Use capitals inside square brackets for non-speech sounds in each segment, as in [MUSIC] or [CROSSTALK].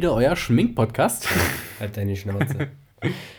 wieder euer Schmink-Podcast. [LAUGHS] Halt deine Schnauze.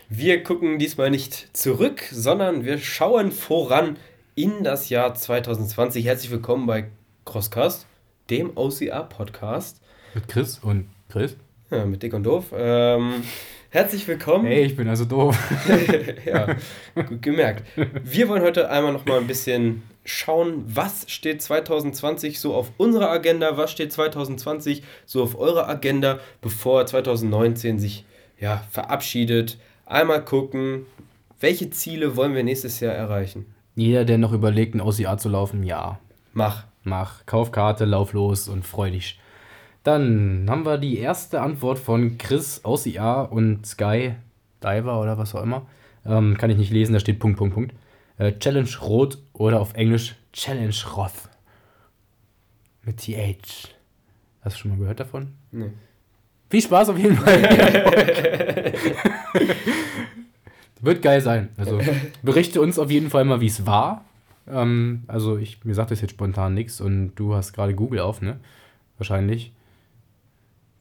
Wir gucken diesmal nicht zurück, sondern wir schauen voran in das Jahr 2020. Herzlich willkommen bei Crosscast, dem OCR-Podcast. Mit Chris und Chris. Ja, mit Dick und Doof. Ähm, herzlich willkommen. Hey, ich bin also doof. [LAUGHS] ja, gut gemerkt. Wir wollen heute einmal noch mal ein bisschen schauen, was steht 2020 so auf unserer Agenda, was steht 2020 so auf eurer Agenda, bevor 2019 sich ja, verabschiedet. Einmal gucken, welche Ziele wollen wir nächstes Jahr erreichen. Jeder, der noch überlegt, ein OCA zu laufen, ja. Mach. Mach. Kauf Karte, lauf los und freu dich. Dann haben wir die erste Antwort von Chris IA und Sky Diver oder was auch immer. Ähm, kann ich nicht lesen, da steht Punkt, Punkt, Punkt. Äh, Challenge Rot oder auf Englisch Challenge Roth. Mit TH. Hast du schon mal gehört davon? Nee. Viel Spaß auf jeden Fall. [LAUGHS] Wird geil sein. Also berichte uns auf jeden Fall mal, wie es war. Ähm, also ich, mir sagt das jetzt spontan nichts und du hast gerade Google auf, ne? Wahrscheinlich.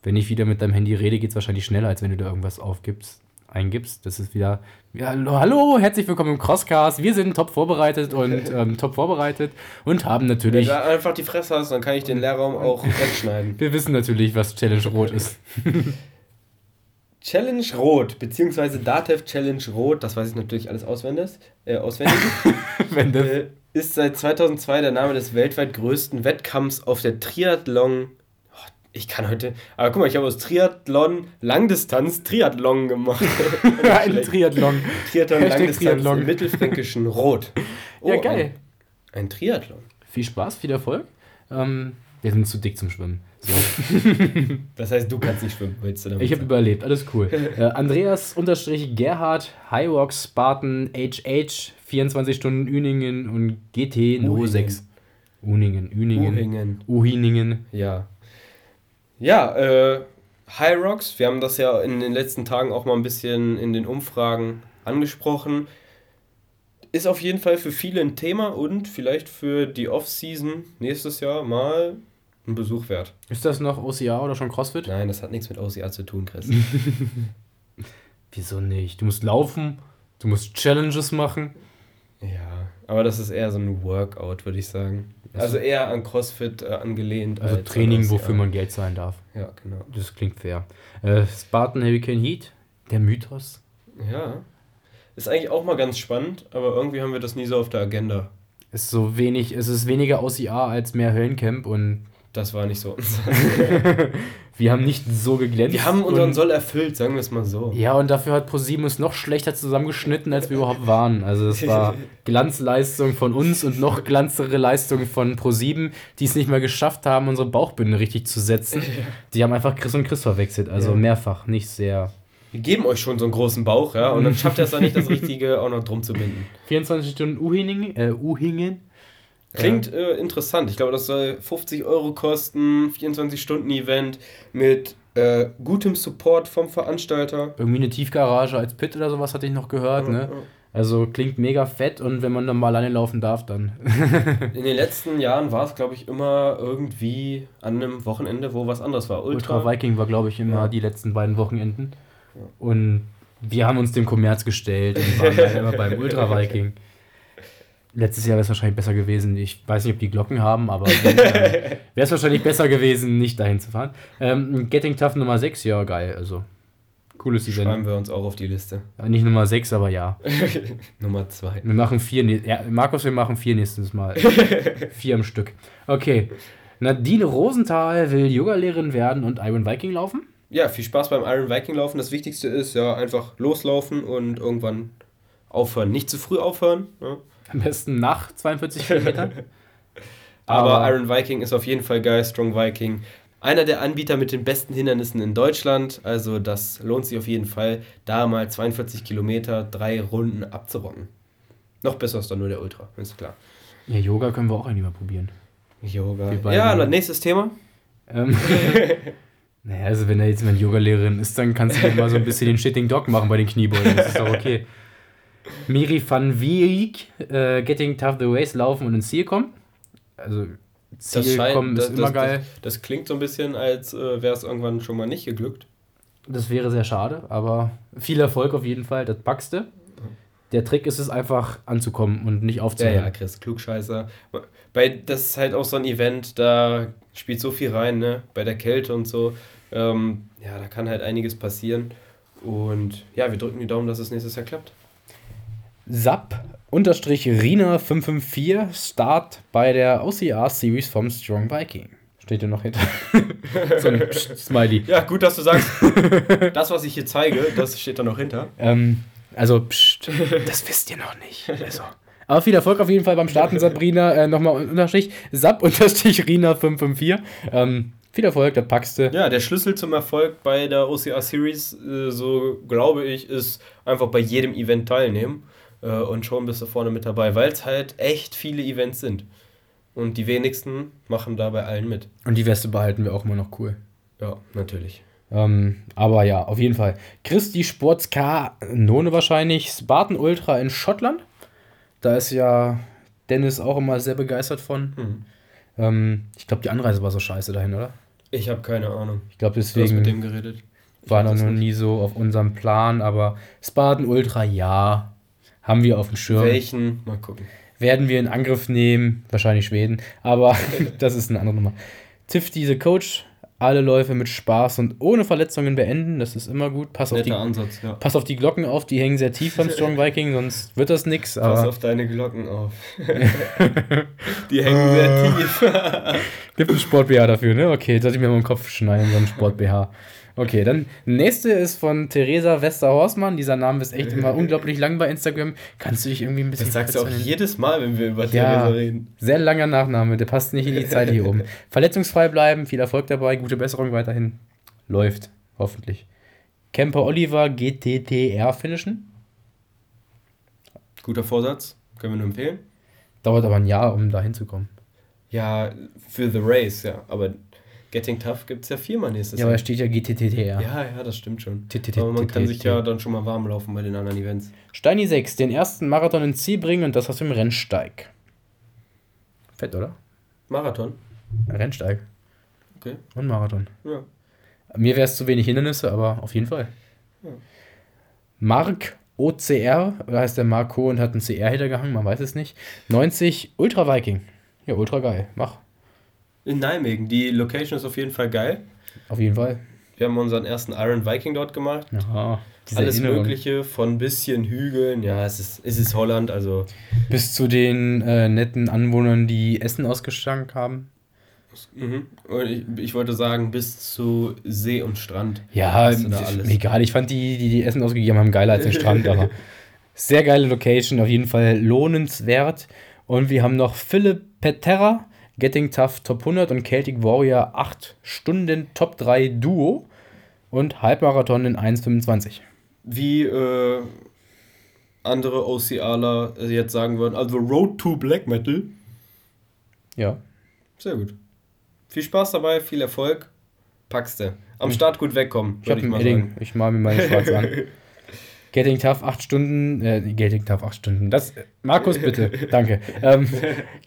Wenn ich wieder mit deinem Handy rede, geht es wahrscheinlich schneller, als wenn du da irgendwas aufgibst, eingibst. Das ist wieder. Ja, hallo, herzlich willkommen im Crosscast. Wir sind top vorbereitet und [LAUGHS] ähm, top vorbereitet und haben natürlich. Wenn du einfach die Fresse hast, dann kann ich den Lehrraum auch [LAUGHS] wegschneiden. Wir wissen natürlich, was Challenge Rot ist. [LAUGHS] Challenge Rot, beziehungsweise Datev Challenge Rot, das weiß ich natürlich alles auswendig, äh, auswendig äh, ist seit 2002 der Name des weltweit größten Wettkampfs auf der Triathlon. Oh, ich kann heute. Aber guck mal, ich habe aus Triathlon Langdistanz Triathlon gemacht. [LAUGHS] ein Triathlon. Triathlon Langdistanz Triathlon. im mittelfränkischen Rot. [LAUGHS] Ja, geil. Ein, ein Triathlon. Viel Spaß, viel Erfolg. Ähm, wir sind zu dick zum Schwimmen. So. [LAUGHS] Das heißt, du kannst nicht schwimmen, willst du damit Ich habe überlebt, alles cool. äh, Andreas unterstrich Gerhard, Highrock Spartan HH, 24 Stunden Üningen und GT No Uhingen. 6. Uningen, Üningen. Uhingen. Uhiningen. Ja. Ja, äh, High Rocks, wir haben das ja in den letzten Tagen auch mal ein bisschen in den Umfragen angesprochen. Ist auf jeden Fall für viele ein Thema und vielleicht für die Off-Season nächstes Jahr mal ein Besuch wert. Ist das noch OCA oder schon CrossFit? Nein, das hat nichts mit OCA zu tun, Chris. [LAUGHS] Wieso nicht? Du musst laufen, du musst Challenges machen. ja, aber das ist eher so ein Workout, würde ich sagen. Also eher an CrossFit äh, angelehnt. Also als Training, OCA. wofür man Geld zahlen darf. Ja, genau. Das klingt fair. Äh, Spartan Hurricane Heat, der Mythos. Ja. Ist eigentlich auch mal ganz spannend, aber irgendwie haben wir das nie so auf der Agenda. Ist so wenig, es ist weniger OCA als mehr Höllencamp und Das war nicht so. [LAUGHS] [LAUGHS] wir haben nicht so geglänzt. Wir haben unseren Soll erfüllt, sagen wir es mal so. Ja, und dafür hat ProSieben uns noch schlechter zusammengeschnitten, als wir überhaupt waren. Also es war [LAUGHS] Glanzleistung von uns und noch glanzere Leistung von ProSieben, die es nicht mehr geschafft haben, unsere Bauchbinde richtig zu setzen. Die haben einfach Chris und Chris verwechselt, also Ja. mehrfach, nicht sehr. Wir geben euch schon so einen großen Bauch, ja, und dann schafft ihr es auch nicht, das Richtige auch noch drum zu binden. 24 Stunden Uhingen, äh, Uhingen. Klingt äh, interessant. Ich glaube, das soll 50 Euro kosten, 24-Stunden-Event mit äh, gutem Support vom Veranstalter. Irgendwie eine Tiefgarage als Pit oder sowas hatte ich noch gehört, ne? Ja. Also klingt mega fett und wenn man dann mal alleine laufen darf, dann. [LAUGHS] In den letzten Jahren war es, glaube ich, immer irgendwie an einem Wochenende, wo was anderes war. Ultra. Ultra Viking war, glaube ich, immer Ja. die letzten beiden Wochenenden. Und wir haben uns dem Kommerz gestellt und waren [LAUGHS] dann immer beim Ultra Viking. Letztes Jahr wäre es wahrscheinlich besser gewesen. Ich weiß nicht, ob die Glocken haben, aber äh, wäre es wahrscheinlich besser gewesen, nicht dahin zu fahren. Ähm, Getting Tough Nummer 6, ja, geil. Also, cooles Event. Schreiben wir uns auch auf die Liste. Nicht Nummer 6, aber ja. [LAUGHS] Nummer zwei. Wir machen vier. Ja, Markus, wir machen vier nächstes Mal. [LAUGHS] vier am Stück. Okay. Nadine Rosenthal will Yoga-Lehrerin werden und Iron Viking laufen. Ja, viel Spaß beim Iron Viking laufen. Das Wichtigste ist ja einfach loslaufen und irgendwann aufhören. Nicht zu früh aufhören. Ne? Am besten nach 42 Kilometern. [LAUGHS] Aber, Iron Viking ist auf jeden Fall geil. Strong Viking. Einer der Anbieter mit den besten Hindernissen in Deutschland. Also das lohnt sich auf jeden Fall, da mal 42 Kilometer, drei Runden abzurocken. Noch besser ist dann nur der Ultra, ist klar. Ja, Yoga können wir auch eigentlich mal probieren. Yoga. Ja, dann nächstes Thema. Ähm, [LAUGHS] naja, also wenn er jetzt meine Yoga-Lehrerin ist, dann kannst du dir mal so ein bisschen den Shitting Dog machen bei den Kniebeugen. Das ist doch okay. [LAUGHS] Miri van Wierik, äh, Getting Tough the Race laufen und ins Ziel kommen. Also Ziel Das, scheint, kommen, das, ist immer das, geil. Das, das klingt so ein bisschen, als äh, wäre es irgendwann schon mal nicht geglückt. Das wäre sehr schade, aber viel Erfolg auf jeden Fall. Das packst du. Der Trick ist es einfach anzukommen und nicht Ja, aufzuhören. ja, Chris, Klugscheißer. Bei, das ist halt auch so ein Event, da spielt so viel rein, ne? Bei der Kälte und so. Ähm, ja, da kann halt einiges passieren. Und ja, wir drücken die Daumen, dass es nächstes Jahr klappt. Sap unterstrich Rina 554 Start bei der OCR Series vom Strong Viking. Steht hier noch hinter. so ein Psst, Smiley. Ja, gut, dass du sagst, [LAUGHS] das, was ich hier zeige, das steht da noch hinter. Ähm, also, pst, das wisst ihr noch nicht. Also. Aber viel Erfolg auf jeden Fall beim Starten, Sabrina. Äh, Nochmal Unterstrich, Sap unterstrich Rina 554. Ähm, viel Erfolg, das packst du. Ja, der Schlüssel zum Erfolg bei der OCR Series, äh, so glaube ich, ist einfach bei jedem Event teilnehmen. Äh, und schon bist du vorne mit dabei, weil es halt echt viele Events sind. Und die wenigsten machen da bei allen mit. Und die Weste behalten wir auch immer noch cool. Ja, natürlich. Ähm, aber ja, auf jeden Fall. Christi Sports K None wahrscheinlich. Spartan Ultra in Schottland. Da ist ja Dennis auch immer sehr begeistert von. Hm. Ähm, ich glaube, die Anreise war so scheiße dahin, oder? Ich habe keine Ahnung. Ich glaube, Du hast mit deswegen dem geredet. Ich war noch nie so auf unserem Plan. Aber Spartan Ultra, ja. Haben wir auf dem Schirm. Welchen? Mal gucken. Werden wir in Angriff nehmen? Wahrscheinlich Schweden. Aber [LAUGHS] das ist eine andere Nummer. Tiff, diese Coach, alle Läufe mit Spaß und ohne Verletzungen beenden. Das ist immer gut. Pass auf die Ansatz, ja. Pass auf die Glocken auf, die hängen sehr tief beim Strong [LAUGHS] Viking, sonst wird das nix. Pass auf deine Glocken auf. [LAUGHS] die hängen sehr tief. gibt einen Sport-BH dafür, ne? Okay, jetzt sollte ich mir mal im Kopf schneiden, so ein Sport-BH. Okay, dann nächste ist von Theresa Westerhorstmann. Dieser Name ist echt immer unglaublich lang bei Instagram. Kannst du dich irgendwie ein bisschen Das sagst du auch jedes Mal, wenn wir über Ja. Theresa reden. Sehr langer Nachname, der passt nicht in die Zeit hier oben. [LAUGHS] Verletzungsfrei bleiben, viel Erfolg dabei, gute Besserung weiterhin. Läuft, hoffentlich. Camper Oliver GTTR finishen. Guter Vorsatz, können wir nur empfehlen. Dauert aber ein Jahr, um da hinzukommen. Ja, für The Race, ja. Aber Getting Tough gibt es ja viermal nächstes Ja, aber Jahr. da steht ja GTTR. Ja, ja, das stimmt schon. Aber man kann sich ja dann schon mal warm laufen bei den anderen Events. Steini 6, den ersten Marathon ins Ziel bringen und das aus dem Rennsteig. Fett, oder? Marathon. Rennsteig Okay. und Marathon. Ja. Mir wäre es zu wenig Hindernisse, aber auf jeden Fall. Ja. Mark OCR, oder heißt der Marco und hat einen CR hintergehangen, man weiß es nicht. 90 Ultra Viking. Ja, ultra geil. Mach. In Nijmegen. Die Location ist auf jeden Fall geil. Auf jeden Fall. Wir haben unseren ersten Iron Viking dort gemacht. Diese Alles Erinnerung. Mögliche, von bisschen Hügeln. Ja, es ist, es ist Holland, also Bis zu den äh, netten Anwohnern, die Essen ausgestankt haben. Mhm. Und ich, ich wollte sagen, bis zu See und Strand. Ja, alles? egal. Ich fand die, die die Essen ausgegeben haben, geiler als den Strand, aber [LAUGHS] sehr geile Location, auf jeden Fall lohnenswert. Und wir haben noch Philipp Peterra, Getting Tough Top 100 und Celtic Warrior 8 Stunden Top 3 Duo und Halbmarathon in 1,25. Wie äh, andere OCRler jetzt sagen würden, also Road to Black Metal. Ja. Sehr gut. Viel Spaß dabei, viel Erfolg. Packst du. Am Start gut wegkommen, Ich würde ich mal Edding. sagen. Ich mal mir meine Schwarz an. [LAUGHS] Getting Tough 8 Stunden, äh, Getting Tough 8 Stunden. Das, Markus, bitte, [LAUGHS] danke. Ähm,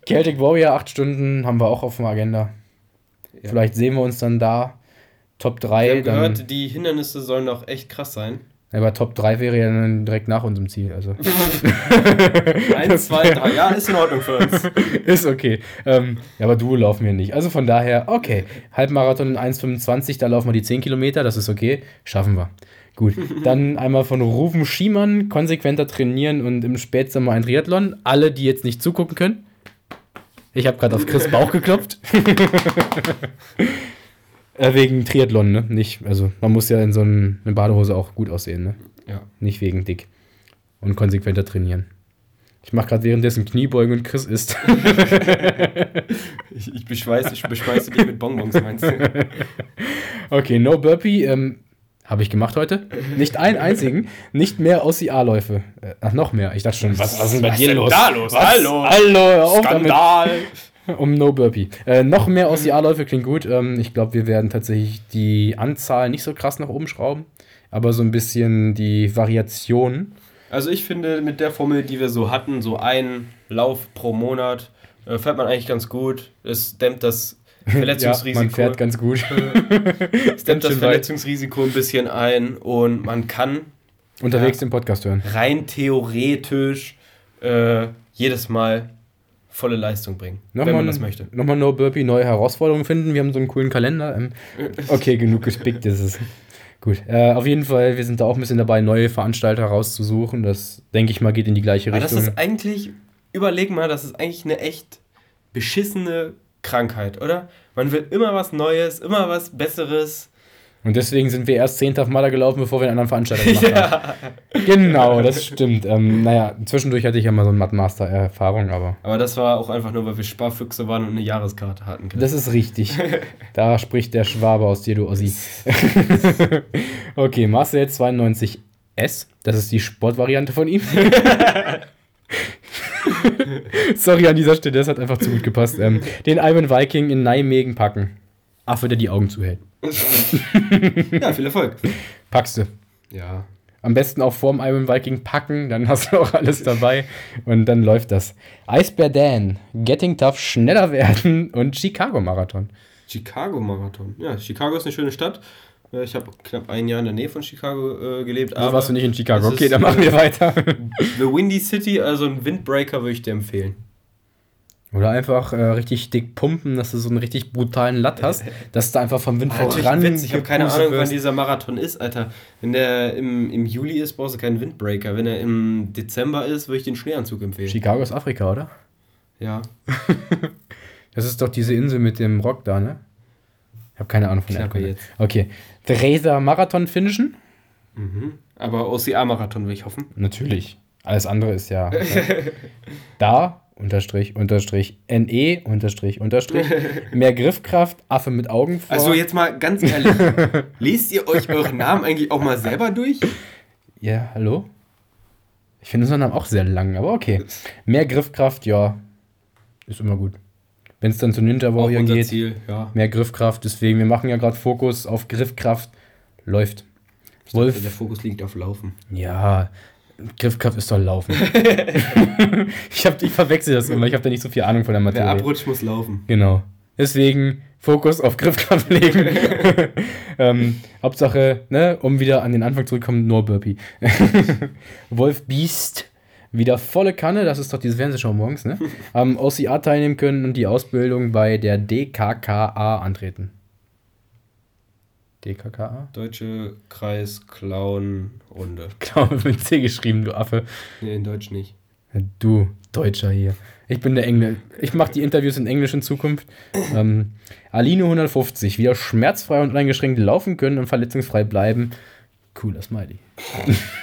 Celtic Warrior 8 Stunden haben wir auch auf der Agenda. Ja. Vielleicht sehen wir uns dann da. Top 3. Wir haben dann, gehört, die Hindernisse sollen doch echt krass sein. aber Top 3 wäre ja dann direkt nach unserem Ziel. Also [LAUGHS] Eins, [LAUGHS] zwei, drei. Ja, ist in Ordnung für uns. ist okay. Ähm, ja, aber Duo laufen wir nicht. Also von daher, okay. Halbmarathon in 1,25, da laufen wir die 10 Kilometer, das ist okay. Schaffen wir. Gut. Dann einmal von Rufen Schiemann, konsequenter trainieren und im Spätsommer ein Triathlon. Alle, die jetzt nicht zugucken können. Ich habe gerade auf Chris Bauch geklopft. [LAUGHS] äh, wegen Triathlon, ne? Nicht, also man muss ja in so ein, eine Badehose auch gut aussehen, ne? Ja. Nicht wegen dick. Und konsequenter trainieren. Ich mache gerade währenddessen Kniebeugen und Chris isst. [LAUGHS] Ich, ich, beschweiße, ich beschweiße dich mit Bonbons, meinst du? [LAUGHS] Okay, no Burpee. Ähm, habe ich gemacht heute. [LAUGHS] Nicht einen einzigen. Nicht mehr OCA-Läufe. Äh, ach, noch mehr. Ich dachte schon, was, was ist denn bei Was dir denn los? da los? Was? Hallo. Hallo, auf damit. Skandal! [LAUGHS] Um No Burpee. Äh, noch mehr OCA-Läufe klingt gut. Ähm, ich glaube, wir werden tatsächlich die Anzahl nicht so krass nach oben schrauben. Aber so ein bisschen die Variation. Also ich finde, mit der Formel, die wir so hatten, so ein Lauf pro Monat Äh, fährt man eigentlich ganz gut. Es dämmt das Verletzungsrisiko. Ja, man fährt ganz gut. [LAUGHS] es dämmt das Verletzungsrisiko ein bisschen ein und man kann unterwegs ja, den Podcast hören. Rein theoretisch äh, jedes Mal volle Leistung bringen, nochmal, wenn man das möchte. Nochmal No Burpee, neue Herausforderungen finden. Wir haben so einen coolen Kalender. Ähm, [LAUGHS] okay, genug gespickt ist es. Gut, äh, auf jeden Fall, wir sind da auch ein bisschen dabei, neue Veranstalter rauszusuchen. Das, denke ich mal, geht in die gleiche Aber Richtung. Das ist eigentlich, überleg mal, das ist eigentlich eine echt beschissene Krankheit, oder? Man will immer was Neues, immer was Besseres. Und deswegen sind wir erst zehnter auf Maler gelaufen, bevor wir einen anderen Veranstalter gemacht ja. haben. Genau, das stimmt. Ähm, naja, zwischendurch hatte ich ja mal so eine Mathmaster-Erfahrung, aber. Aber das war auch einfach nur, weil wir Sparfüchse waren und eine Jahreskarte hatten. Das ist richtig. [LAUGHS] da spricht der Schwabe aus dir, du Ossi. [LAUGHS] okay, Marcel 92S. Das ist die Sportvariante von ihm. [LAUGHS] [LAUGHS] Sorry an dieser Stelle, das hat einfach zu gut gepasst. Ähm, den Iron Viking in Nijmegen packen. Affe, der die Augen zuhält. [LAUGHS] ja, viel Erfolg. Packst du. Ja. Am besten auch vorm Iron Viking packen, dann hast du auch alles dabei und dann läuft das. Eisbär Dan, Getting Tough, schneller werden und Chicago Marathon. Chicago Marathon. Ja, Chicago ist eine schöne Stadt. Ich habe knapp ein Jahr in der Nähe von Chicago äh, gelebt. Also warst du nicht in Chicago. Okay, dann machen wir [LAUGHS] weiter. The Windy City, also ein Windbreaker würde ich dir empfehlen. Oder einfach äh, richtig dick pumpen, dass du so einen richtig brutalen Latt hast, [LAUGHS] dass du einfach vom Wind voran. Witz. Ich habe keine Ahnung, wirst. wann dieser Marathon ist, Alter. Wenn der im, im Juli ist, brauchst du keinen Windbreaker. Wenn er im Dezember ist, würde ich den Schneeanzug empfehlen. Chicago ist Afrika, oder? Ja. [LAUGHS] das ist doch diese Insel mit dem Rock da, ne? Ich habe keine Ahnung von der jetzt. Okay. Dresser Marathon finishen? Mhm. Aber OCA-Marathon will ich hoffen. Natürlich. Alles andere ist ja. [LAUGHS] da unterstrich, unterstrich, NE, unterstrich, unterstrich, [LAUGHS] mehr Griffkraft, Affe mit Augen vor. Also jetzt mal ganz ehrlich, [LAUGHS] lest ihr euch euren Namen eigentlich auch mal selber durch? Ja, hallo? Ich finde unseren Namen auch sehr lang, aber okay. Mehr Griffkraft, ja, ist immer gut. Wenn es dann zu Ninja Warrior geht, Ziel, ja. mehr Griffkraft, deswegen, wir machen ja gerade Fokus auf Griffkraft, läuft. Wolf. der Fokus liegt auf Laufen. Ja, Griffkraft ist doch Laufen. [LAUGHS] [LAUGHS] ich, hab, ich verwechsel das immer, ich habe da nicht so viel Ahnung von der Materie. Der Abrutsch muss laufen. Genau. Deswegen Fokus auf Griffkraft legen. [LAUGHS] ähm, Hauptsache, ne, um wieder an den Anfang zurückzukommen, nur Burpee. Wolf Beast, wieder volle Kanne, das ist doch diese Fernsehshow morgens, ne? [LAUGHS] Am OCA teilnehmen können und die Ausbildung bei der DKKA antreten. DKKA? Deutsche Kreis Clown Runde. [LAUGHS] Clown mit C geschrieben, du Affe. Nee, in Deutsch nicht. Du, Deutscher hier. Ich bin der Engel. Ich mache die Interviews in Englisch in Zukunft. Ähm, Aline 150, wieder schmerzfrei und uneingeschränkt laufen können und verletzungsfrei bleiben. Cooler Smiley.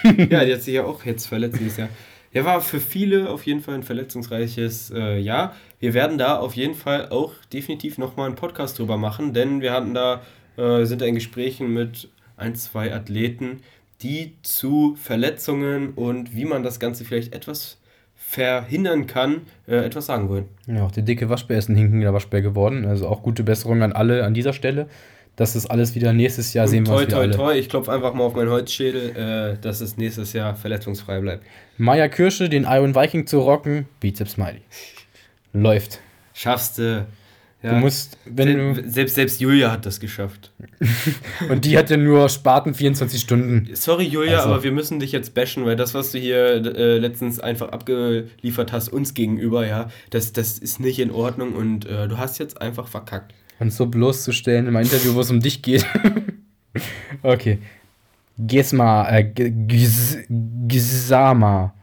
[LAUGHS] ja, die hat sich ja auch jetzt verletzt dieses Jahr. Ja, war für viele auf jeden Fall ein verletzungsreiches äh, Jahr. Wir werden da auf jeden Fall auch definitiv nochmal einen Podcast drüber machen, denn wir hatten da äh, sind da in Gesprächen mit ein, zwei Athleten, die zu Verletzungen und wie man das Ganze vielleicht etwas verhindern kann, äh, etwas sagen wollen. Ja, auch der dicke Waschbär ist ein hinkender Waschbär geworden. Also auch gute Besserung an alle an dieser Stelle. Das ist alles wieder nächstes Jahr und sehen wir toi, toi, toi, ich klopfe einfach mal auf meinen Holzschädel, äh, dass es nächstes Jahr verletzungsfrei bleibt. Maya Kirsche, den Iron Viking zu rocken, Bizeps Smiley. Läuft. Schaffst du. Ja. Du musst, wenn Se du. Selbst, selbst Julia hat das geschafft. [LAUGHS] und die hat ja nur Sparten 24 Stunden. Sorry, Julia, also. aber wir müssen dich jetzt bashen, weil das, was du hier äh, letztens einfach abgeliefert hast, uns gegenüber, ja, das, das ist nicht in Ordnung und äh, du hast jetzt einfach verkackt. Und so bloßzustellen im Interview, wo es um dich geht. [LAUGHS] okay. Gesma, äh, Gisama.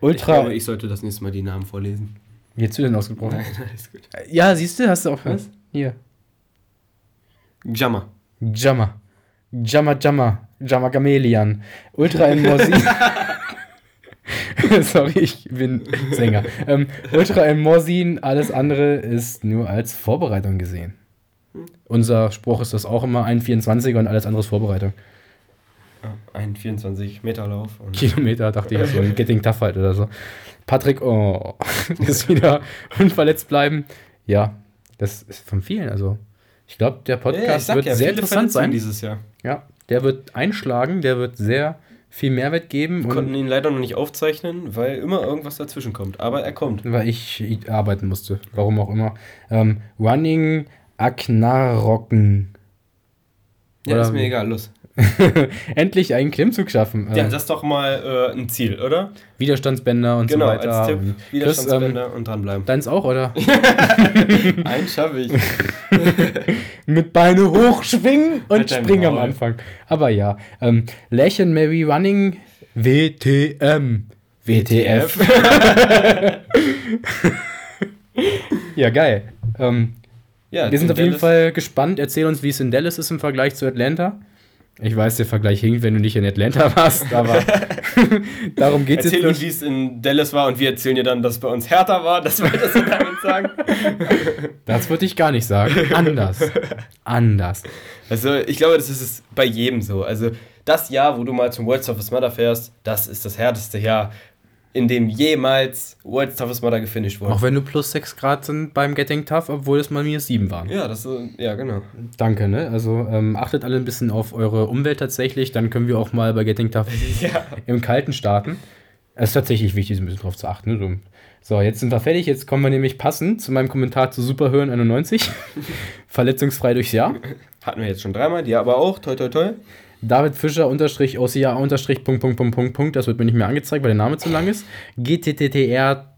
Ultra. Ich glaube, ich sollte das nächste Mal die Namen vorlesen. Wie hättest du denn ausgebrochen? Nein, [LAUGHS] alles gut. Ja, siehst du, hast du auch was? Hier. Jammer. Jammer. Jammer, Jammer. Jammer Gamelian. Ultra in Morsin. [LAUGHS] Sorry, ich bin Sänger. Ähm, Ultra in Morsin, alles andere ist nur als Vorbereitung gesehen. Hm. Unser Spruch ist das auch immer, ein 24er und alles andere ist Vorbereitung. Ein 24 Meter Lauf. [LAUGHS] Kilometer, dachte ich, so ein Getting Tough halt oder so. Patrick oh, [LAUGHS] ist wieder unverletzt bleiben. Ja, das ist von vielen. Also, ich glaube, der Podcast ja, wird ja, sehr interessant sein dieses Jahr. Ja, der wird einschlagen, der wird sehr viel Mehrwert geben. Wir konnten ihn leider noch nicht aufzeichnen, weil immer irgendwas dazwischen kommt. Aber er kommt. Weil ich arbeiten musste. Warum auch immer. Ähm, Running Aknarrocken. Ja, ist mir egal, los. [LAUGHS] Endlich einen Klimmzug schaffen. Ja, das ist doch mal äh, ein Ziel, oder? Widerstandsbänder und genau, so weiter. Genau, als Tipp, Widerstandsbänder Chris, ähm, und dranbleiben. Deins auch, oder? [LAUGHS] Einen schaffe ich. [LAUGHS] Mit Beine hochschwingen und springen am Anfang. Aber ja, ähm, Lächeln Mary Running WTM. WTF. ja, geil. Ähm, ja, wir sind auf jeden Fall gespannt. Erzähl uns, wie es in Dallas ist im Vergleich zu Atlanta. Ich weiß, der Vergleich hinkt, wenn du nicht in Atlanta [LAUGHS] warst, aber [LAUGHS] darum geht es jetzt Erzähl uns, wie es in Dallas war und wir erzählen dir dann, dass es bei uns härter war. Das wolltest du damit sagen? [LAUGHS] Das würde ich gar nicht sagen. Anders. Anders. Also ich glaube, das ist es bei jedem so. Also das Jahr, wo du mal zum World Toughest Mother fährst, das ist das härteste Jahr in dem jemals World's Toughest Mudder gefinisht wurde. Auch wenn du plus 6 Grad sind beim Getting Tough, obwohl es mal minus 7 waren. Ja, das ja, genau. Danke, ne? Also ähm, achtet alle ein bisschen auf eure Umwelt tatsächlich, dann können wir auch mal bei Getting Tough [LAUGHS] ja. im Kalten starten. Es ist tatsächlich wichtig, ein bisschen drauf zu achten. Ne? So, jetzt sind wir fertig. Jetzt kommen wir nämlich passend zu meinem Kommentar zu Superhören 91. Verletzungsfrei durchs Jahr. Hatten wir jetzt schon dreimal, die aber auch. Toi, toi, toi. David Fischer unterstrich OCA unterstrich Punkt, Punkt, Punkt, Punkt, Punkt. Das wird mir nicht mehr angezeigt, weil der Name zu lang ist. GTTTR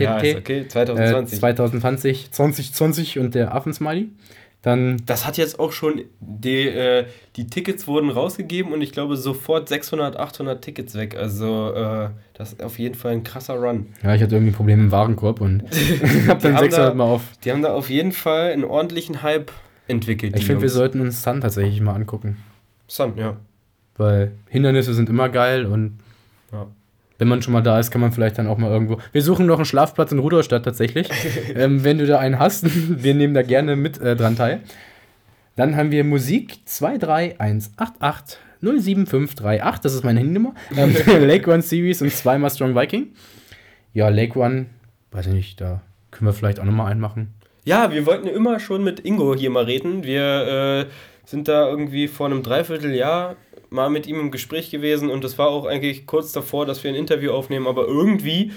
ja, ist okay, 2020. 2020, 2020 und der Affensmiley. Dann das hat jetzt auch schon, die, äh, die Tickets wurden rausgegeben und ich glaube sofort 600, 800 Tickets weg. Also äh, das ist auf jeden Fall ein krasser Run. Ja, ich hatte irgendwie Probleme im Warenkorb und [LAUGHS] [LAUGHS] hab dann 600 da, mal auf. Die haben da auf jeden Fall einen ordentlichen Hype entwickelt. Ich finde, wir sollten uns Sun tatsächlich mal angucken. Sun, ja. Weil Hindernisse sind immer geil und. Wenn man schon mal da ist, kann man vielleicht dann auch mal irgendwo. Wir suchen noch einen Schlafplatz in Rudolstadt tatsächlich. [LAUGHS] ähm, wenn du da einen hast, [LAUGHS] wir nehmen da gerne mit äh, dran teil. Dann haben wir Musik 23188 07538, das ist meine Handynummer. Ähm, [LAUGHS] Lake One Series und zweimal Strong Viking. Ja, Lake One, weiß ich nicht, da können wir vielleicht auch nochmal einen machen. Ja, wir wollten immer schon mit Ingo hier mal reden. Wir äh, sind da irgendwie vor einem Dreivierteljahr mal mit ihm im Gespräch gewesen und es war auch eigentlich kurz davor, dass wir ein Interview aufnehmen, aber irgendwie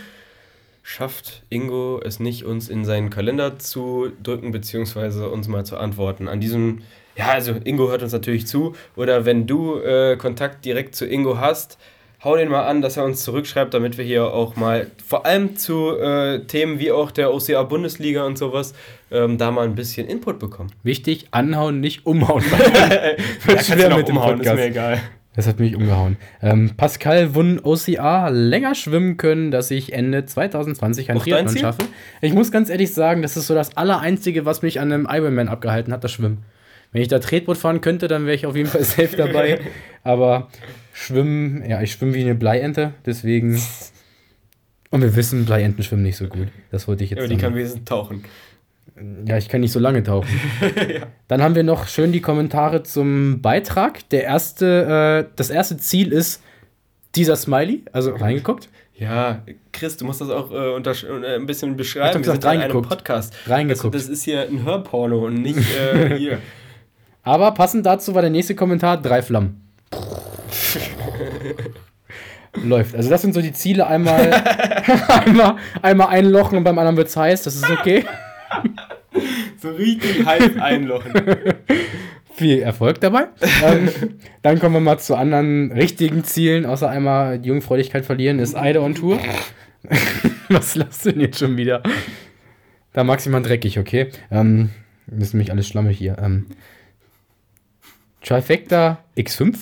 schafft Ingo es nicht, uns in seinen Kalender zu drücken, beziehungsweise uns mal zu antworten. An diesem, ja, also Ingo hört uns natürlich zu, oder wenn du äh, Kontakt direkt zu Ingo hast, hau den mal an, dass er uns zurückschreibt, damit wir hier auch mal, vor allem zu äh, Themen wie auch der OCA Bundesliga und sowas, ähm, da mal ein bisschen Input bekommen. Wichtig, anhauen, nicht umhauen. Wird [LAUGHS] ja, schwer mit dem umhauen, Podcast. ist mir egal. Das hat mich umgehauen. Ähm, Pascal Wun OCA länger schwimmen können, dass ich Ende 2020 ein Triathlon schaffe. Ich muss ganz ehrlich sagen, das ist so das Allereinzige, was mich an einem Ironman abgehalten hat, das Schwimmen. Wenn ich da Tretboot fahren könnte, dann wäre ich auf jeden Fall safe dabei. [LAUGHS] Aber Schwimmen, ja, ich schwimme wie eine Bleiente, deswegen. Und wir wissen, Bleienten schwimmen nicht so gut. Das wollte ich jetzt Ja, aber die kann wenigstens tauchen. Ja, ich kann nicht so lange tauchen. [LAUGHS] ja. Dann haben wir noch schön die Kommentare zum Beitrag. Der erste, äh, das erste Ziel ist dieser Smiley, also reingeguckt. Ja, Chris, du musst das auch äh, äh, ein bisschen beschreiben. Ich hab gesagt, reingeguckt. Podcast. Reingeguckt. Das, das, ist hier ein Hörporno und nicht äh, [LAUGHS] hier. Aber passend dazu war der nächste Kommentar: drei Flammen. Läuft. Also, das sind so die Ziele: einmal, [LAUGHS] einmal, einmal einlochen und beim anderen wird es heiß. Das ist okay. so richtig heiß einlochen. [LAUGHS] Viel Erfolg dabei. ähm, dann kommen wir mal zu anderen richtigen Zielen, außer einmal die Jungfräulichkeit verlieren, ist Eide on Tour. [LAUGHS] Was lasst du denn jetzt schon wieder? Da maximal dreckig, okay? Ähm, das ist nämlich alles schlammig hier. Ähm, Trifecta X5?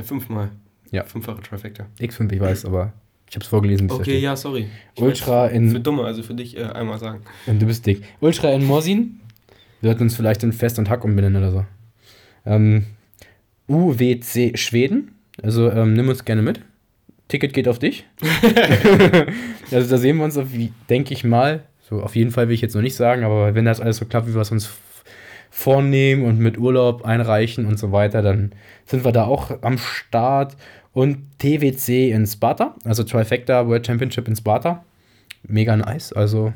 Ja, fünfmal. Ja. Fünffache Trifecta. X5, ich weiß, aber ich habe es vorgelesen. Okay, ja, sorry. Ich Ultra in. Für Dumme, also für dich äh, einmal sagen. Und du bist dick. Ultra in Morsin. Wir sollten uns vielleicht in Fest und Hack umbenennen oder so. Ähm, UWC Schweden. Also ähm, nimm uns gerne mit. Ticket geht auf dich. [LAUGHS] [LAUGHS] also da sehen wir uns, denke ich mal. So, auf jeden Fall will ich jetzt noch nicht sagen, aber wenn das alles so klappt, wie wir es uns vornehmen und mit Urlaub einreichen und so weiter, dann sind wir da auch am Start. Und TWC in Sparta, also Trifecta World Championship in Sparta. Mega nice, also.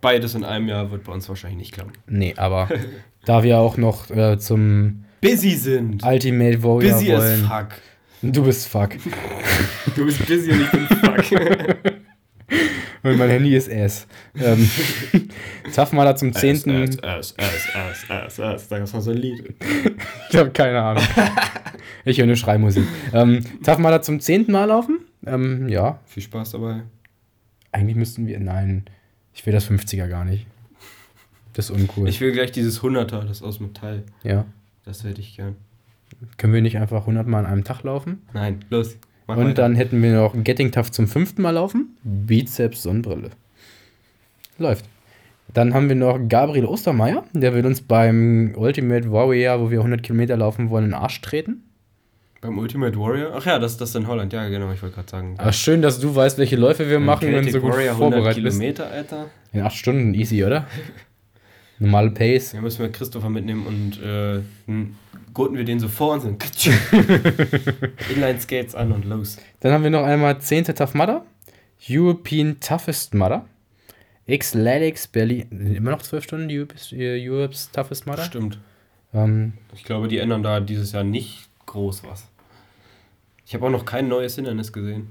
Beides in einem Jahr wird bei uns wahrscheinlich nicht klappen. Nee, aber [LAUGHS] da wir auch noch äh, zum busy sind. Ultimate Warrior busy as wollen. fuck. Du bist fuck. [LAUGHS] Du bist busy und ich bin fuck. [LAUGHS] Und mein Handy ist S. Ähm, [LAUGHS] Tough Mudder zum 10. S, S, S, S, S, S. Da gab's mal so ein Lied. [LAUGHS] Ich habe keine Ahnung. [LAUGHS] Ich höre eine Schreimusik. Ähm, Tough Mudder zum 10. Mal laufen? Ähm, ja. Viel Spaß dabei. Eigentlich müssten wir. Nein, ich will das 50er gar nicht. Das ist uncool. Ich will gleich dieses 100er, das aus Metall. ja. Das hätte ich gern. Können wir nicht einfach 100 Mal an einem Tag laufen? Nein, los. Mach Und weiter. dann hätten wir noch Getting Tough zum fünften Mal laufen. Bizeps Sonnenbrille. Läuft. Dann haben wir noch Gabriel Ostermeier. Der will uns beim Ultimate Warrior, wo wir 100 Kilometer laufen wollen, in den Arsch treten. Beim Ultimate Warrior? Ach ja, das, das ist in Holland. Ja, genau, ich wollte gerade sagen. Aber schön, dass du weißt, welche Läufe wir machen und so gut Warrior 100 vorbereitet bist. Kilometer, Alter. In 8 Stunden easy, oder? Normale Pace. Ja, müssen wir Christopher mitnehmen und äh, gurten wir den so vor und sind [LAUGHS] Inline-Skates an und los. Dann haben wir noch einmal 10. Tough Mudder. European Toughest Mudder. Xletics Berlin. Immer noch 12 Stunden Europe's, äh, Europe's Toughest Mudder. Stimmt. Ähm, Ich glaube, die ändern da dieses Jahr nicht groß was. Ich habe auch noch kein neues Hindernis gesehen.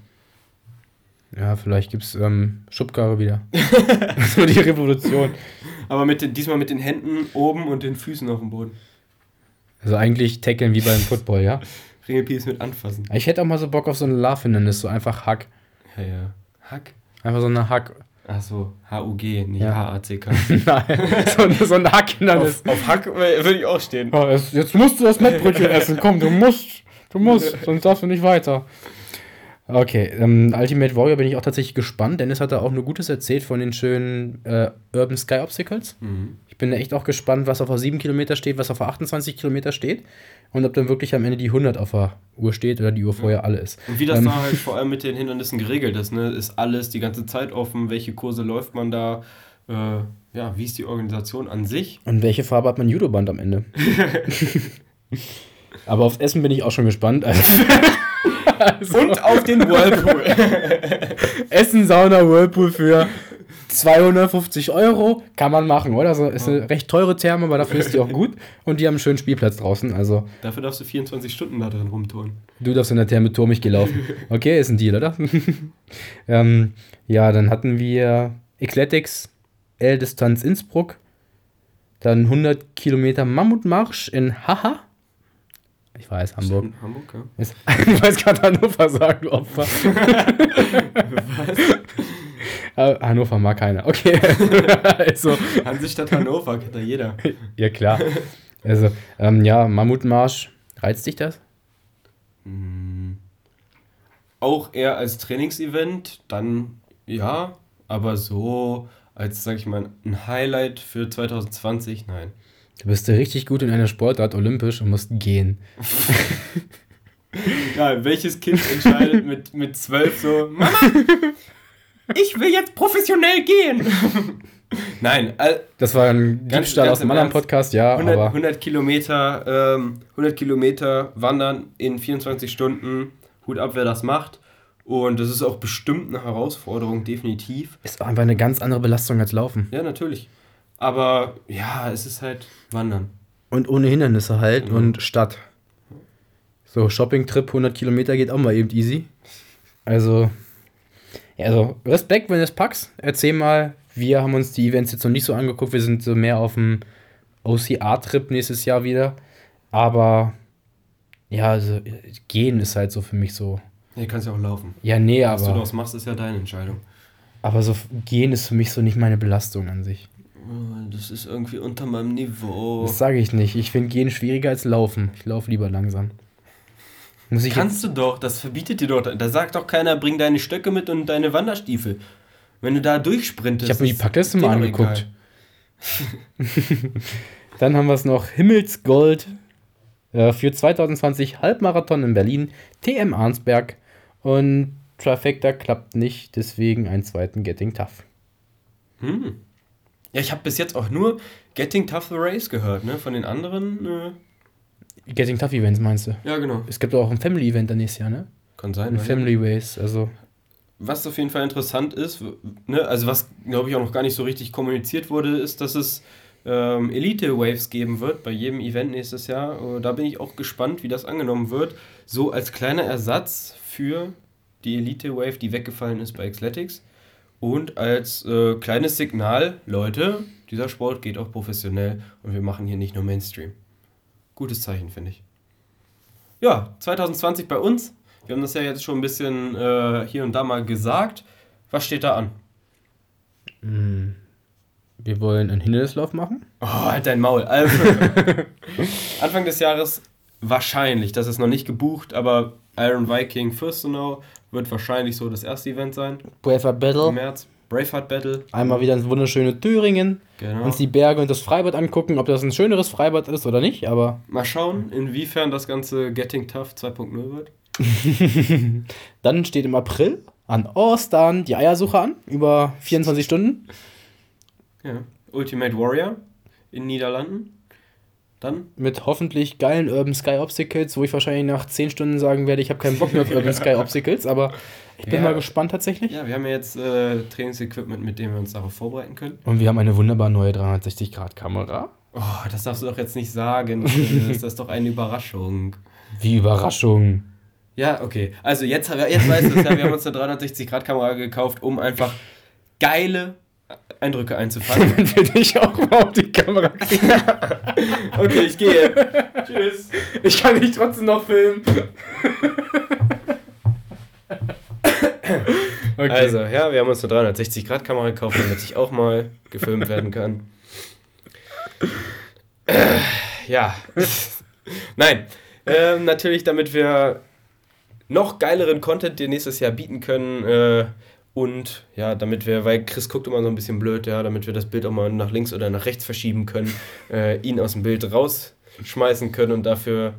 ja, vielleicht gibt es ähm, Schubkarre wieder. [LAUGHS] so die Revolution. Aber mit den, diesmal mit den Händen oben und den Füßen auf dem Boden. Also eigentlich tackeln wie beim Football, ja. [LAUGHS] Ringelpiece mit anfassen. Ich hätte auch mal so Bock auf so ein Love-Hindernis, so einfach Hack. Ja, ja. Hack? Einfach so eine Hack. Ach so, H-U-G, nicht Ja. H-A-C-K. [LAUGHS] Nein, so, so ein Hack-Hindernis. auf, auf Hack würde ich auch stehen. Oh, es, jetzt musst du das Mettbrötchen essen. Komm, du musst. Du musst, [LAUGHS] sonst darfst du nicht weiter. Okay, ähm, Ultimate Warrior bin ich auch tatsächlich gespannt. Dennis hat da auch nur Gutes erzählt von den schönen äh, Urban Sky Obstacles. Mhm. Ich bin echt auch gespannt, was auf der 7 Kilometer steht, was auf der 28 Kilometer steht. Und ob dann wirklich am Ende die 100 auf der Uhr steht oder die Uhr vorher alle ist. Und wie das Ähm. da halt vor allem mit den Hindernissen geregelt ist, ne? Ist alles die ganze Zeit offen, welche Kurse läuft man da, äh, ja, wie ist die Organisation an sich? Und welche Farbe hat mein Judoband am Ende? [LAUGHS] [LAUGHS] Aber aufs Essen bin ich auch schon gespannt. Also, [LAUGHS] Und auf den Whirlpool. [LAUGHS] Essen, Sauna, Whirlpool für 250 Euro kann man machen, oder? So ist eine recht teure Therme, aber dafür ist die auch gut. Und die haben einen schönen Spielplatz draußen. Also, Dafür darfst du 24 Stunden da drin rumtouren. du darfst in der Therme Turm, ich geh laufen. Okay, ist ein Deal, oder? [LAUGHS] ähm, ja, dann hatten wir Ecletics, L-Distanz Innsbruck. Dann 100 Kilometer Mammutmarsch in Haha. Ich weiß, Hamburg. In Hamburg, ja. Ist, [LAUGHS] ich weiß gerade Hannover sagen, du Opfer. [LAUGHS] Äh, Hannover mag keiner. Okay. [LAUGHS] also, Hansestadt Hannover, kennt ja jeder. ja klar. Also, ähm, ja, Mammutmarsch. Reizt dich das? Auch eher als Trainingsevent, dann ja, aber so als, sag ich mal, ein Highlight für 2020, nein. Du bist richtig gut in einer Sportart, olympisch, und musst gehen. [LAUGHS] Ja, welches Kind entscheidet [LAUGHS] mit, mit 12 so, Mama, ich will jetzt professionell gehen. [LAUGHS] Nein, all- Das war ein Ganz- Diebstahl ganz aus einem im anderen. Podcast, ja, 100, aber 100 Kilometer, ähm, 100 Kilometer wandern in 24 Stunden, Hut ab, wer das macht. Und das ist auch bestimmt eine Herausforderung, definitiv. ist auch einfach eine ganz andere Belastung als Laufen. Ja, natürlich. Aber ja, es ist halt Wandern. Und ohne Hindernisse halt Mhm. und Stadt. So, Shopping-Trip 100 Kilometer geht auch mal eben easy. Also, ja, also Respekt, wenn du es packst. Erzähl mal, wir haben uns die Events jetzt noch nicht so angeguckt. Wir sind so mehr auf dem OCR-Trip nächstes Jahr wieder. Aber, ja, also, gehen ist halt so für mich so. Ja, kannst ja auch laufen. Ja, nee, Was du aber, daraus machst, ist ja deine Entscheidung. aber so gehen ist für mich so nicht meine Belastung an sich. Das ist irgendwie unter meinem Niveau. Das sage ich nicht. Ich finde Gehen schwieriger als Laufen. Ich laufe lieber langsam. Muss ich jetzt, Kannst du doch, das verbietet dir doch. Da sagt doch keiner, bring deine Stöcke mit und deine Wanderstiefel. Wenn du da durchsprintest. Ich habe mir die ist Packliste mal angeguckt. [LAUGHS] Dann haben wir es noch Himmelsgold äh, für 2020 Halbmarathon in Berlin, TM Arnsberg und Trifecta klappt nicht, deswegen einen zweiten Getting Tough. Hm. Ja, ich habe bis jetzt auch nur Getting Tough the Race gehört, ne? Von den anderen. Äh, Getting Tough Events meinst du? ja, genau. Es gibt auch ein Family Event dann nächstes Jahr, ne? Kann sein. Ein Family Race, also Was auf jeden Fall interessant ist, ne, also was glaube ich auch noch gar nicht so richtig kommuniziert wurde, ist, dass es ähm, Elite Waves geben wird bei jedem Event nächstes Jahr. Äh, da bin ich auch gespannt, wie das angenommen wird. So als kleiner Ersatz für die Elite Wave, die weggefallen ist bei Xletics. Und als äh, kleines Signal, Leute, dieser Sport geht auch professionell und wir machen hier nicht nur Mainstream. Gutes Zeichen, finde ich. Ja, 2020 bei uns. Wir haben das ja jetzt schon ein bisschen äh, hier und da mal gesagt. Was steht da an? Hm. Wir wollen einen Hindernislauf machen. Oh, halt dein Maul. Also, [LAUGHS] Anfang des Jahres wahrscheinlich, das ist noch nicht gebucht, aber Iron Viking Fürstenau wird wahrscheinlich so das erste Event sein. Braveheart Battle. Im März. Braveheart Battle. Einmal wieder ins wunderschöne Thüringen. Genau. Uns die Berge und das Freibad angucken, ob das ein schöneres Freibad ist oder nicht, aber. Mal schauen, inwiefern das ganze Getting Tough 2.0 wird. [LAUGHS] Dann steht im April an Ostern die Eiersuche an, über 24 Stunden. Ja. Ultimate Warrior in Niederlanden. Dann? Mit hoffentlich geilen Urban Sky Obstacles, wo ich wahrscheinlich nach 10 Stunden sagen werde, ich habe keinen Bock mehr auf Urban [LAUGHS] Sky Obstacles, aber ich bin Ja. mal gespannt tatsächlich. Ja, wir haben ja jetzt äh, Trainingsequipment, mit dem wir uns darauf vorbereiten können. Und wir haben eine wunderbar neue 360-Grad-Kamera. Oh, das darfst du doch jetzt nicht sagen. das ist doch eine Überraschung. Wie Überraschung. Ja, okay. Also jetzt, haben wir- jetzt weißt du es ja, wir haben uns eine 360-Grad-Kamera gekauft, um einfach geile Eindrücke [LAUGHS] einzufangen. Wenn wir dich auch mal auf die Kamera kriegen. [LAUGHS] Okay, ich gehe. Tschüss. Ich kann dich trotzdem noch filmen. okay. Also, ja, wir haben uns eine 360-Grad-Kamera gekauft, damit ich auch mal gefilmt werden kann. Äh, ja. Nein. Ähm, natürlich, damit wir noch geileren Content dir nächstes Jahr bieten können. Äh, und ja, damit wir, weil Chris guckt immer so ein bisschen blöd, ja, damit wir das Bild auch mal nach links oder nach rechts verschieben können, [LAUGHS] äh, ihn aus dem Bild rausschmeißen können und dafür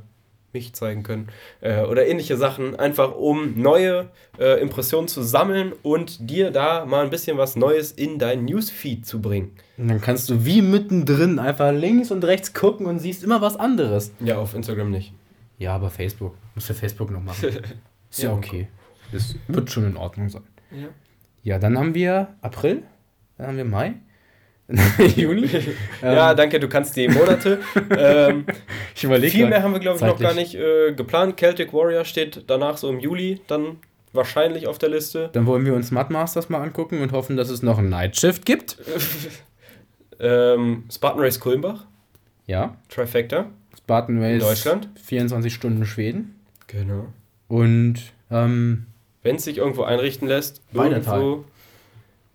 mich zeigen können äh, oder ähnliche Sachen, einfach um neue äh, Impressionen zu sammeln und dir da mal ein bisschen was Neues in dein Newsfeed zu bringen. Und dann kannst du wie mittendrin einfach links und rechts gucken und siehst immer was anderes. Ja, auf Instagram nicht. Ja, aber Facebook. Muss für Facebook noch machen. [LAUGHS] Ist ja Ja, okay. Das wird schon in Ordnung sein. Ja. Ja, dann haben wir April. Dann haben wir Mai. [LAUGHS] Juni. [LAUGHS] ja, Ähm, danke, du kannst die Monate. ähm, [LAUGHS] ich überlege. viel mehr haben wir, glaube ich, noch gar nicht äh, geplant. Celtic Warrior steht danach so im Juli dann wahrscheinlich auf der Liste. Dann wollen wir uns Mud Masters mal angucken und hoffen, dass es noch ein Night Shift gibt. Ähm, Spartan Race Kulmbach, Ja. Trifecta. Spartan Race. Deutschland. 24 Stunden Schweden. Genau. Und ähm, Wenn es sich irgendwo einrichten lässt, irgendwo.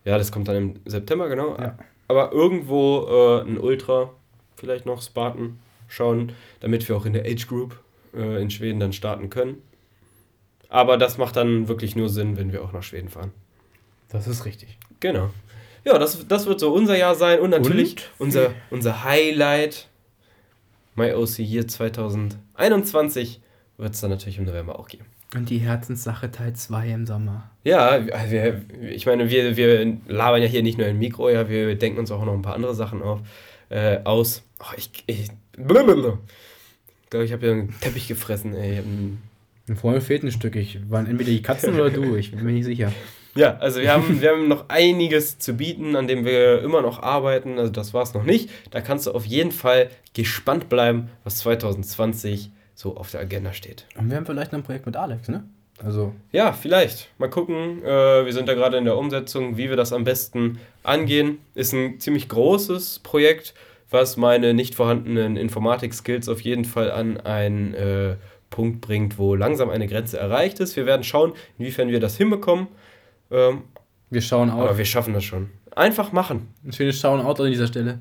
Ja, das kommt dann im September, genau. Ja. Aber irgendwo äh, ein Ultra, vielleicht noch Spartan schauen, damit wir auch in der Age Group äh, in Schweden dann starten können. Aber das macht dann wirklich nur Sinn, wenn wir auch nach Schweden fahren. das ist richtig. Genau. Ja, das, das wird so unser Jahr sein und natürlich Und? Unser, unser Highlight. My OC Year 2021 wird es dann natürlich im November auch geben. Und die Herzenssache Teil 2 im Sommer. Ja, wir, ich meine, wir, wir labern ja hier nicht nur im Mikro, ja, wir denken uns auch noch ein paar andere Sachen auf, äh, aus. Oh, ich ich glaube, ich habe ja einen Teppich gefressen, ey. Und vorne fehlt ein Stück. Ich, waren entweder die Katzen oder du. Ich bin mir nicht sicher. Ja, also wir haben, wir haben noch einiges zu bieten, an dem wir immer noch arbeiten. Also das war es noch nicht. Da kannst du auf jeden Fall gespannt bleiben, was 2020 so auf der Agenda steht. Und wir haben vielleicht noch ein Projekt mit Alex, ne? Also, Ja, vielleicht. Mal gucken. Äh, wir sind da gerade in der Umsetzung, wie wir das am besten angehen. Ist ein ziemlich großes Projekt, was meine nicht vorhandenen Informatik-Skills auf jeden Fall an einen äh, Punkt bringt, wo langsam eine Grenze erreicht ist. Wir werden schauen, inwiefern wir das hinbekommen. Ähm, wir schauen aber auf. wir schaffen das schon. Einfach machen. Ein schönes Schauen-out an dieser Stelle.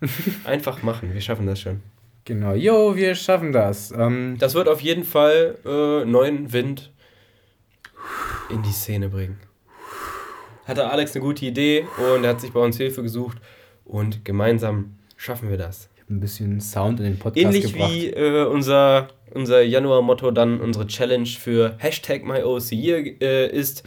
[LAUGHS] Einfach machen. Wir schaffen das schon. Genau. Jo, wir schaffen das. Ähm, Das wird auf jeden Fall äh, neuen Wind in die Szene bringen. Hatte Alex eine gute Idee und er hat sich bei uns Hilfe gesucht und gemeinsam schaffen wir das. ich habe ein bisschen Sound in den Podcast Ähnlich gebracht. wie äh, unser, unser Januar-Motto dann unsere Challenge für Hashtag MyOCYear äh, ist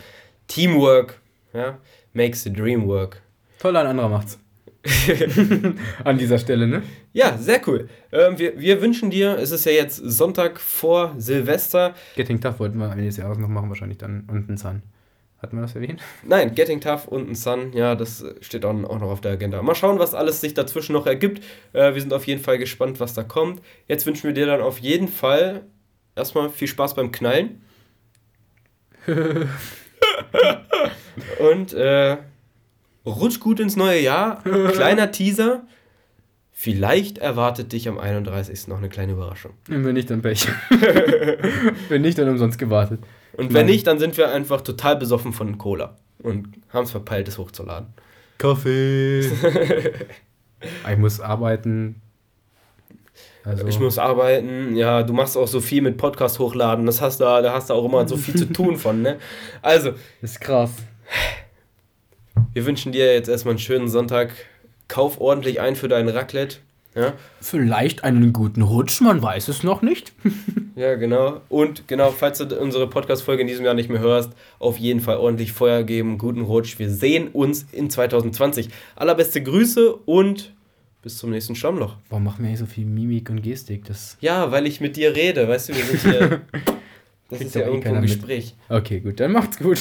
Teamwork ja, makes the dream work. Toll, ein anderer macht's. [LAUGHS] An dieser Stelle, ne? Ja, sehr cool. Ähm, wir, wir wünschen dir, es ist ja jetzt Sonntag vor Silvester, Getting Tough wollten wir Ende des Jahres noch machen, wahrscheinlich dann und in Zahn. Hat man das erwähnt? Nein, Getting Tough und ein Sun, ja, das steht auch, auch noch auf der Agenda. Mal schauen, was alles sich dazwischen noch ergibt. Äh, wir sind auf jeden Fall gespannt, was da kommt. Jetzt wünschen wir dir dann auf jeden Fall erstmal viel Spaß beim Knallen. [LAUGHS] und äh, rutsch gut ins neue Jahr. [LAUGHS] Kleiner Teaser. Vielleicht erwartet dich am 31. noch eine kleine Überraschung. Wenn nicht, dann Pech. [LAUGHS] wenn nicht, dann umsonst gewartet. Und wenn Nein. nicht, dann sind wir einfach total besoffen von Cola und haben es verpeilt, es hochzuladen. Kaffee. [LAUGHS] ich muss arbeiten. Also. Ich muss arbeiten, ja, du machst auch so viel mit Podcast hochladen, das hast du, da hast du auch immer so viel zu tun von, ne? Also. Ist krass. Wir wünschen dir jetzt erstmal einen schönen Sonntag. Kauf ordentlich ein für deinen Raclette. Ja? Vielleicht einen guten Rutsch, man weiß es noch nicht. [LAUGHS] ja, genau. Und genau, falls du unsere Podcast-Folge in diesem Jahr nicht mehr hörst, auf jeden Fall ordentlich Feuer geben, guten Rutsch. Wir sehen uns in 2020. Allerbeste Grüße und bis zum nächsten Stammloch. Warum machen wir hier so viel Mimik und Gestik? Das ja, weil ich mit dir rede. Weißt du, wir sind hier. [LAUGHS] das ist ja eh irgendwo ein Gespräch. Mit. Okay, gut, dann macht's gut.